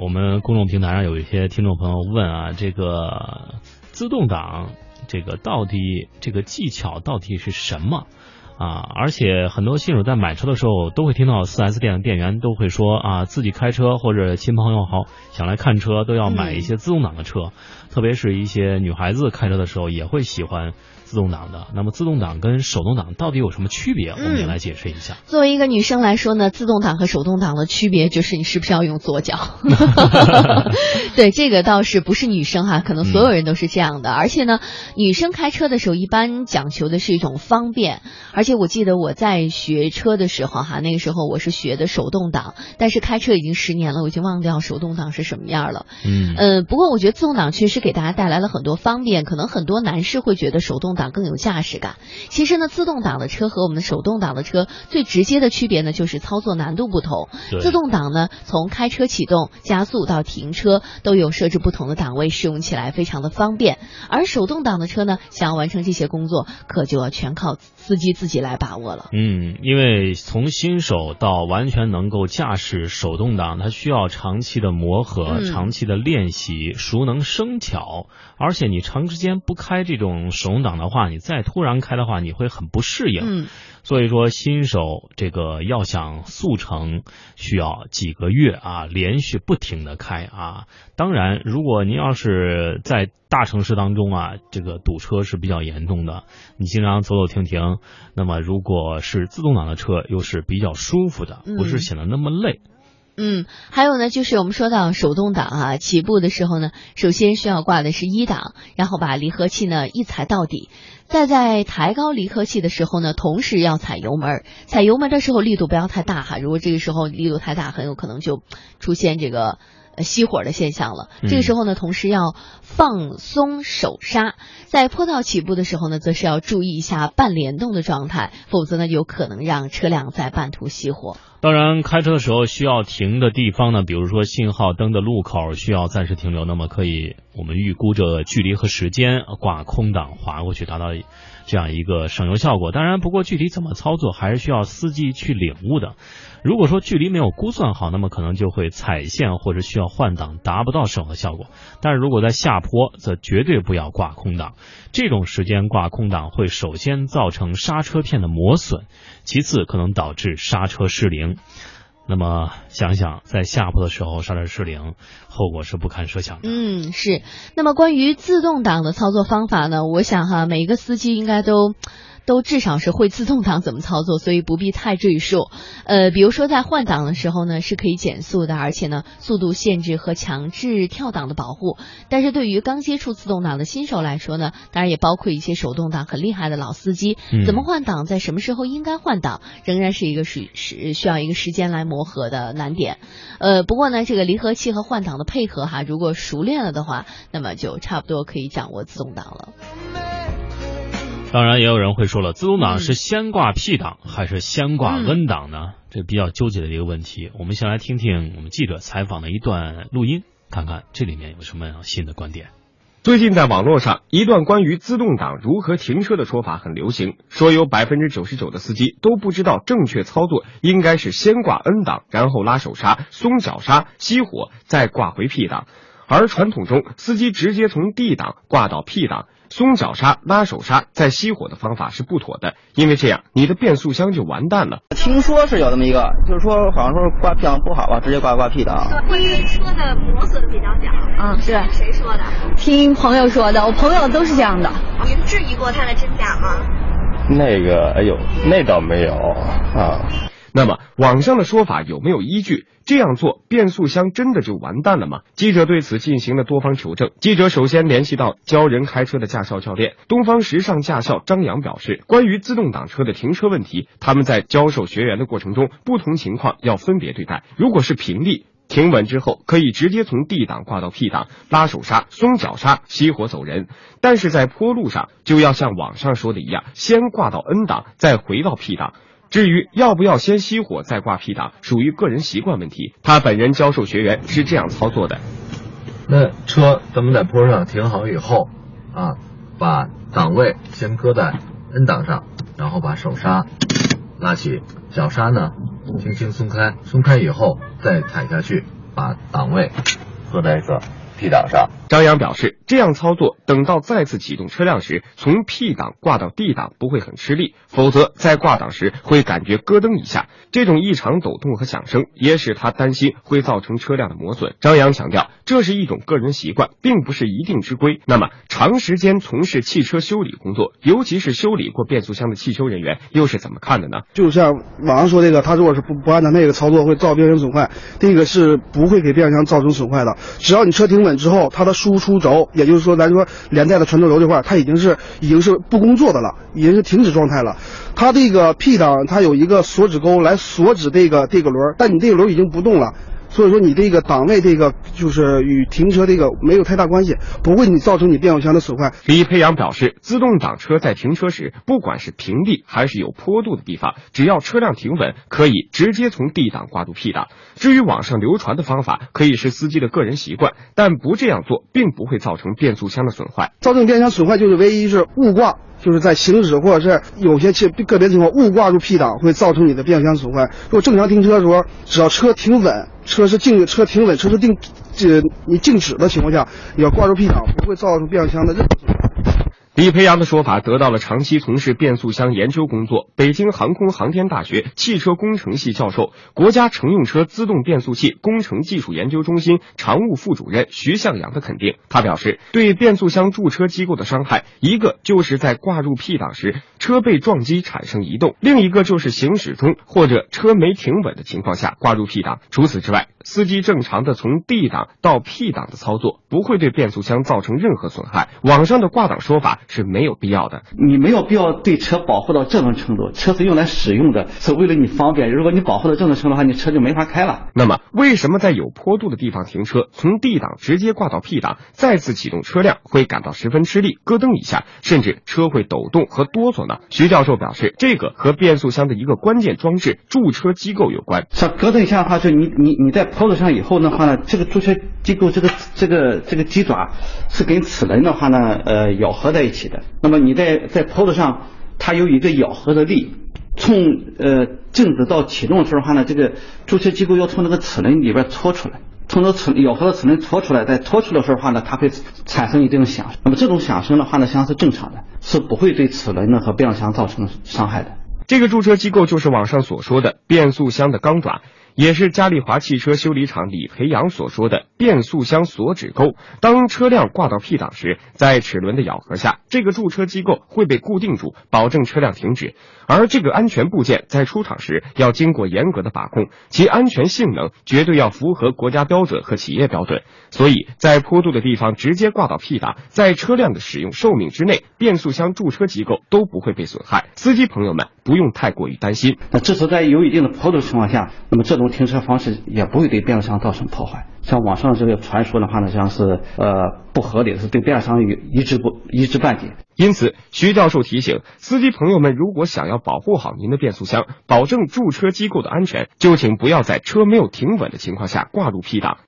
我们公众平台上有一些听众朋友问啊，这个自动挡这个到底这个技巧到底是什么？啊，而且很多新手在买车的时候都会听到四 S 店的店员都会说啊，自己开车或者亲朋友好想来看车都要买一些自动挡的车，特别是一些女孩子开车的时候也会喜欢自动挡的。那么自动挡跟手动挡到底有什么区别？我们也来解释一下。作为一个女生来说呢，自动挡和手动挡的区别就是你是不是要用左脚。对，这个倒是不是女生哈，可能所有人都是这样的。而且呢，女生开车的时候一般讲求的是一种方便，而且。我记得我在学车的时候，哈，那个时候我是学的手动挡，但是开车已经十年了，我已经忘掉手动挡是什么样了。嗯，呃，不过我觉得自动挡确实给大家带来了很多方便，可能很多男士会觉得手动挡更有驾驶感。其实呢，自动挡的车和我们的手动挡的车最直接的区别呢，就是操作难度不同。自动挡呢，从开车启动、加速到停车都有设置不同的档位，使用起来非常的方便。而手动挡的车呢，想要完成这些工作，可就要全靠司机自己。来把握了，嗯，因为从新手到完全能够驾驶手动挡，它需要长期的磨合、长期的练习，熟能生巧。而且你长时间不开这种手动挡的话，你再突然开的话，你会很不适应。嗯。所以说，新手这个要想速成，需要几个月啊，连续不停的开啊。当然，如果您要是在大城市当中啊，这个堵车是比较严重的，你经常走走停停。那么，如果是自动挡的车，又是比较舒服的，不是显得那么累。嗯，还有呢，就是我们说到手动挡啊，起步的时候呢，首先需要挂的是一档，然后把离合器呢一踩到底，再在抬高离合器的时候呢，同时要踩油门。踩油门的时候力度不要太大哈，如果这个时候力度太大，很有可能就出现这个。熄火的现象了。这个时候呢，同时要放松手刹，在坡道起步的时候呢，则是要注意一下半联动的状态，否则呢，有可能让车辆在半途熄火。当然，开车的时候需要停的地方呢，比如说信号灯的路口需要暂时停留，那么可以我们预估着距离和时间，挂空档滑过去，达到这样一个省油效果。当然，不过具体怎么操作，还是需要司机去领悟的。如果说距离没有估算好，那么可能就会踩线或者需要换挡，达不到省油效果。但是如果在下坡，则绝对不要挂空档。这种时间挂空档会首先造成刹车片的磨损，其次可能导致刹车失灵。那么想想在下坡的时候刹车失灵，后果是不堪设想的。嗯，是。那么关于自动挡的操作方法呢？我想哈，每一个司机应该都。都至少是会自动挡怎么操作，所以不必太赘述。呃，比如说在换挡的时候呢，是可以减速的，而且呢，速度限制和强制跳档的保护。但是对于刚接触自动挡的新手来说呢，当然也包括一些手动挡很厉害的老司机，怎么换挡，在什么时候应该换挡，仍然是一个是是需要一个时间来磨合的难点。呃，不过呢，这个离合器和换挡的配合哈，如果熟练了的话，那么就差不多可以掌握自动挡了。当然，也有人会说了，自动挡是先挂 P 档还是先挂 N 档呢？这比较纠结的一个问题。我们先来听听我们记者采访的一段录音，看看这里面有什么新的观点。最近在网络上，一段关于自动挡如何停车的说法很流行，说有百分之九十九的司机都不知道正确操作应该是先挂 N 档，然后拉手刹、松脚刹、熄火，再挂回 P 档。而传统中，司机直接从 D 档挂到 P 档，松脚刹、拉手刹再熄火的方法是不妥的，因为这样你的变速箱就完蛋了。听说是有这么一个，就是说好像说挂 P 档不好吧，直接挂挂 P 档。听说的磨损比较小。嗯，是。谁说的？听朋友说的，我朋友都是这样的。您质疑过它的真假吗？那个，哎呦，那倒没有啊。那么网上的说法有没有依据？这样做变速箱真的就完蛋了吗？记者对此进行了多方求证。记者首先联系到教人开车的驾校教练东方时尚驾校张扬表示，关于自动挡车的停车问题，他们在教授学员的过程中，不同情况要分别对待。如果是平地停稳之后，可以直接从 D 档挂到 P 档，拉手刹、松脚刹、熄火走人；但是在坡路上，就要像网上说的一样，先挂到 N 档，再回到 P 档。至于要不要先熄火再挂 P 档，属于个人习惯问题。他本人教授学员是这样操作的：那车咱们在坡上停好以后，啊，把档位先搁在 N 档上，然后把手刹拉起，脚刹呢轻轻松开，松开以后再踩下去，把档位搁在一个 P 档上。张扬表示，这样操作，等到再次启动车辆时，从 P 档挂到 D 档不会很吃力，否则在挂档时会感觉咯噔一下，这种异常抖动和响声也使他担心会造成车辆的磨损。张扬强调，这是一种个人习惯，并不是一定之规。那么，长时间从事汽车修理工作，尤其是修理过变速箱的汽修人员，又是怎么看的呢？就像网上说这个，他如果是不不按照那个操作，会造变速箱损坏，这个是不会给变速箱造成损坏的。只要你车停稳之后，它的输出轴。也就是说，咱说连带的传动轴这块，它已经是已经是不工作的了，已经是停止状态了。它这个 P 档，它有一个锁止钩来锁止这个这个轮，但你这个轮已经不动了。所以说你这个档位这个就是与停车这个没有太大关系，不会你造成你变速箱的损坏。李培阳表示，自动挡车在停车时，不管是平地还是有坡度的地方，只要车辆停稳，可以直接从 D 档挂入 P 档。至于网上流传的方法，可以是司机的个人习惯，但不这样做，并不会造成变速箱的损坏。造成变速箱损坏就是唯一是误挂。就是在行驶或者是有些情个别情况误挂入 P 档，会造成你的变速箱损坏。如果正常停车的时候，只要车停稳，车是静，车停稳，车是定，这你静止的情况下，你要挂入 P 档，不会造成变速箱的任何损坏。李培阳的说法得到了长期从事变速箱研究工作、北京航空航天大学汽车工程系教授、国家乘用车自动变速器工程技术研究中心常务副主任徐向阳的肯定。他表示，对变速箱驻车机构的伤害，一个就是在挂入 P 档时车被撞击产生移动，另一个就是行驶中或者车没停稳的情况下挂入 P 档。除此之外，司机正常的从 D 档到 P 档的操作，不会对变速箱造成任何损害。网上的挂档说法。是没有必要的，你没有必要对车保护到这种程度。车是用来使用的，是为了你方便。如果你保护到这种程度的话，你车就没法开了。那么，为什么在有坡度的地方停车，从 D 档直接挂到 P 档，再次启动车辆会感到十分吃力，咯噔一下，甚至车会抖动和哆嗦呢？徐教授表示，这个和变速箱的一个关键装置驻车机构有关。像咯噔一下的话，就你你你在坡度上以后的话呢，这个驻车机构这个这个这个鸡爪是跟齿轮的话呢，呃，咬合在一起。的，那么你在在坡度上，它有一个咬合的力，从呃静止到启动的时候的话呢，这个驻车机构要从那个齿轮里边搓出来，从那齿咬合的齿轮搓出来，在搓出的时候话呢，它会产生一定响，那么这种响声的话呢，实际上是正常的，是不会对齿轮呢和变速箱造成伤害的。这个驻车机构就是网上所说的变速箱的钢爪。也是嘉利华汽车修理厂李培阳所说的变速箱锁止钩。当车辆挂到 P 档时，在齿轮的咬合下，这个驻车机构会被固定住，保证车辆停止。而这个安全部件在出厂时要经过严格的把控，其安全性能绝对要符合国家标准和企业标准。所以在坡度的地方直接挂到 P 档，在车辆的使用寿命之内，变速箱驻车机构都不会被损害。司机朋友们不用太过于担心。那这是在有一定的坡度情况下，那么这种停车方式也不会对变速箱造成破坏。像网上这个传说的话呢，像是呃不合理的，是对变速箱有一知不一知半解。因此，徐教授提醒司机朋友们，如果想要保护好您的变速箱，保证驻车机构的安全，就请不要在车没有停稳的情况下挂入 P 档。